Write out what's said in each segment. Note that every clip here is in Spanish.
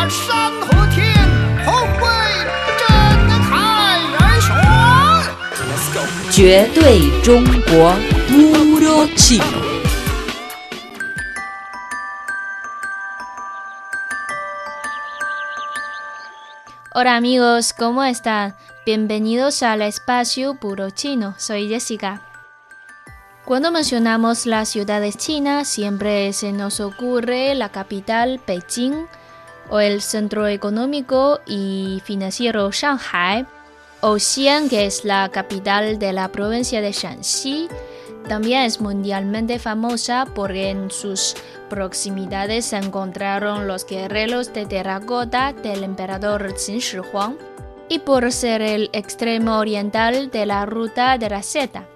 把山和天同为真开而选。绝对中国 Puro Chino. Hola amigos, ¿cómo están? Bienvenidos al espacio Puro Chino. Soy Jessica. Cuando mencionamos las ciudades chinas, siempre se nos ocurre la capital Beijing o el centro económico y financiero Shanghai, o Xi'an, que es la capital de la provincia de Shanxi. También es mundialmente famosa porque en sus proximidades se encontraron los guerreros de terracota del emperador Qin Shi Huang y por ser el extremo oriental de la ruta de la seda.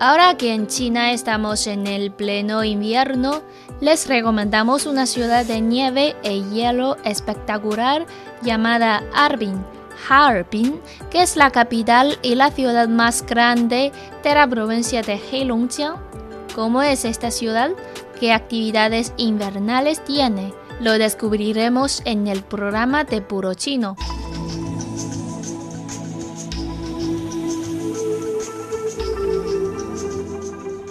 Ahora que en China estamos en el pleno invierno, les recomendamos una ciudad de nieve y hielo espectacular llamada Harbin, Harbin, que es la capital y la ciudad más grande de la provincia de Heilongjiang. ¿Cómo es esta ciudad? ¿Qué actividades invernales tiene? Lo descubriremos en el programa de Puro Chino.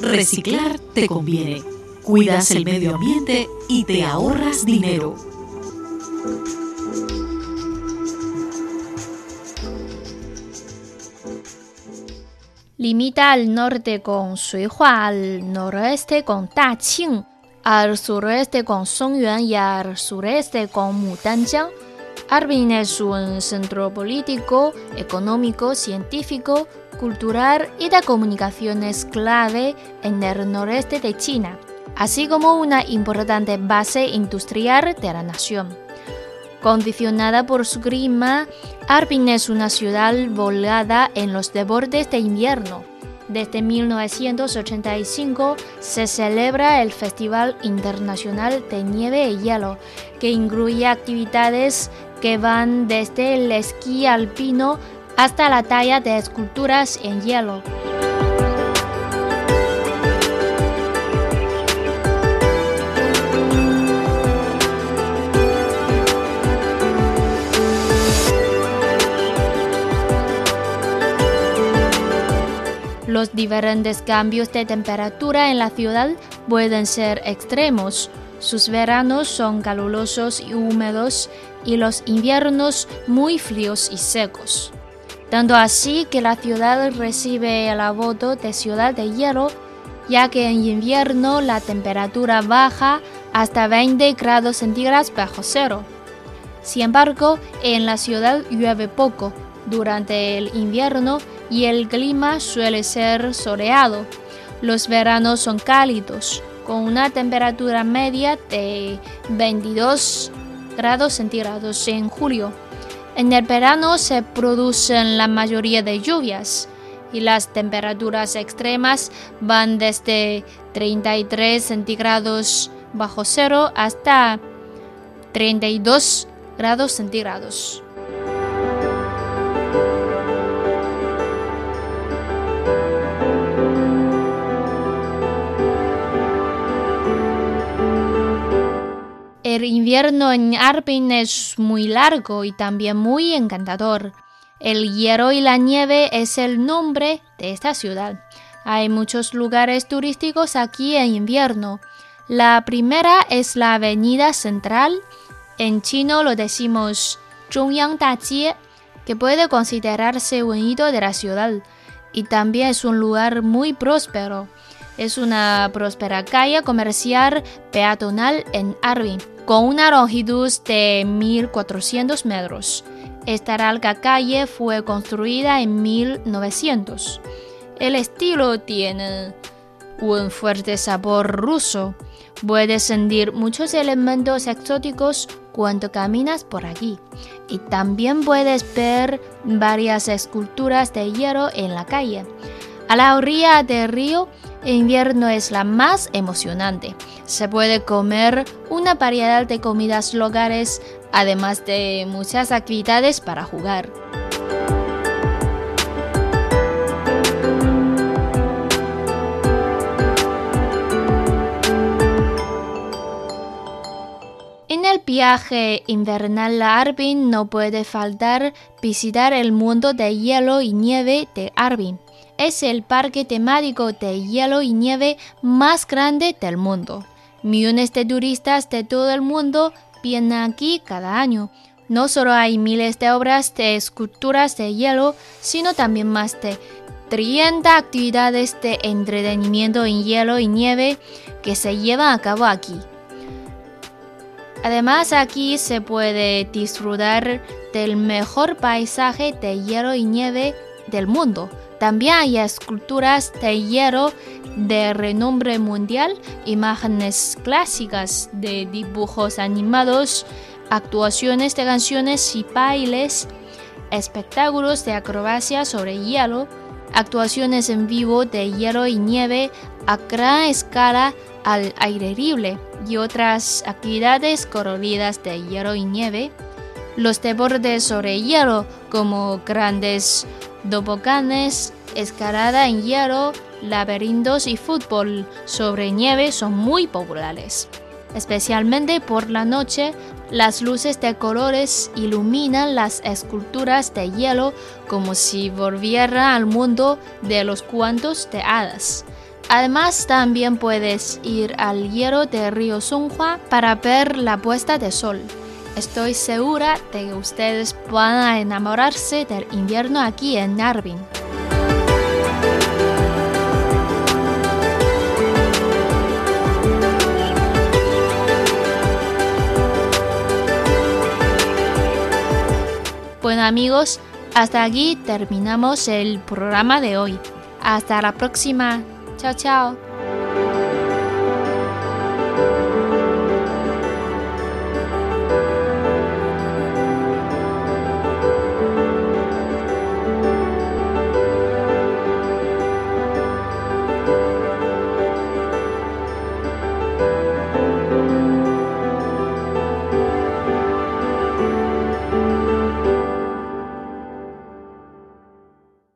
Reciclar te conviene. Cuidas el medio ambiente y te ahorras dinero. Limita al norte con Suihua, al noroeste con Daqing, al sureste con Songyuan y al sureste con Mudanjiang. Harbin es un centro político, económico, científico, cultural y de comunicaciones clave en el noreste de China, así como una importante base industrial de la nación. Condicionada por su clima, Harbin es una ciudad volada en los deportes de invierno. Desde 1985 se celebra el Festival Internacional de Nieve y Hielo, que incluye actividades que van desde el esquí alpino hasta la talla de esculturas en hielo. Los diferentes cambios de temperatura en la ciudad pueden ser extremos. Sus veranos son calurosos y húmedos y los inviernos muy fríos y secos. Tanto así que la ciudad recibe el apodo de ciudad de hielo, ya que en invierno la temperatura baja hasta 20 grados centígrados bajo cero. Sin embargo, en la ciudad llueve poco durante el invierno y el clima suele ser soleado. Los veranos son cálidos, con una temperatura media de 22 grados centígrados en julio. En el verano se producen la mayoría de lluvias y las temperaturas extremas van desde 33 centígrados bajo cero hasta 32 grados centígrados. El invierno en Harbin es muy largo y también muy encantador. El hierro y la nieve es el nombre de esta ciudad. Hay muchos lugares turísticos aquí en invierno. La primera es la Avenida Central. En chino lo decimos Zhongyang Dajie, que puede considerarse un hito de la ciudad. Y también es un lugar muy próspero. Es una próspera calle comercial peatonal en Harbin con una longitud de 1.400 metros. Esta larga calle fue construida en 1900. El estilo tiene un fuerte sabor ruso. Puedes sentir muchos elementos exóticos cuando caminas por aquí. Y también puedes ver varias esculturas de hierro en la calle. A la orilla del río, el invierno es la más emocionante. Se puede comer una variedad de comidas locales, además de muchas actividades para jugar. viaje invernal a Arbin no puede faltar visitar el mundo de hielo y nieve de Arbin. Es el parque temático de hielo y nieve más grande del mundo. Millones de turistas de todo el mundo vienen aquí cada año. No solo hay miles de obras de esculturas de hielo, sino también más de 30 actividades de entretenimiento en hielo y nieve que se llevan a cabo aquí. Además aquí se puede disfrutar del mejor paisaje de hielo y nieve del mundo. También hay esculturas de hielo de renombre mundial, imágenes clásicas de dibujos animados, actuaciones de canciones y bailes, espectáculos de acrobacia sobre hielo, actuaciones en vivo de hielo y nieve a gran escala al aire libre y otras actividades coloridas de hielo y nieve, los deportes sobre hielo como grandes toboganes, escalada en hielo, laberintos y fútbol sobre nieve son muy populares. Especialmente por la noche, las luces de colores iluminan las esculturas de hielo como si volviera al mundo de los cuantos de hadas. Además, también puedes ir al hielo de río Songhua para ver la puesta de sol. Estoy segura de que ustedes van a enamorarse del invierno aquí en Narbin. Bueno amigos, hasta aquí terminamos el programa de hoy. Hasta la próxima. Chao, chao.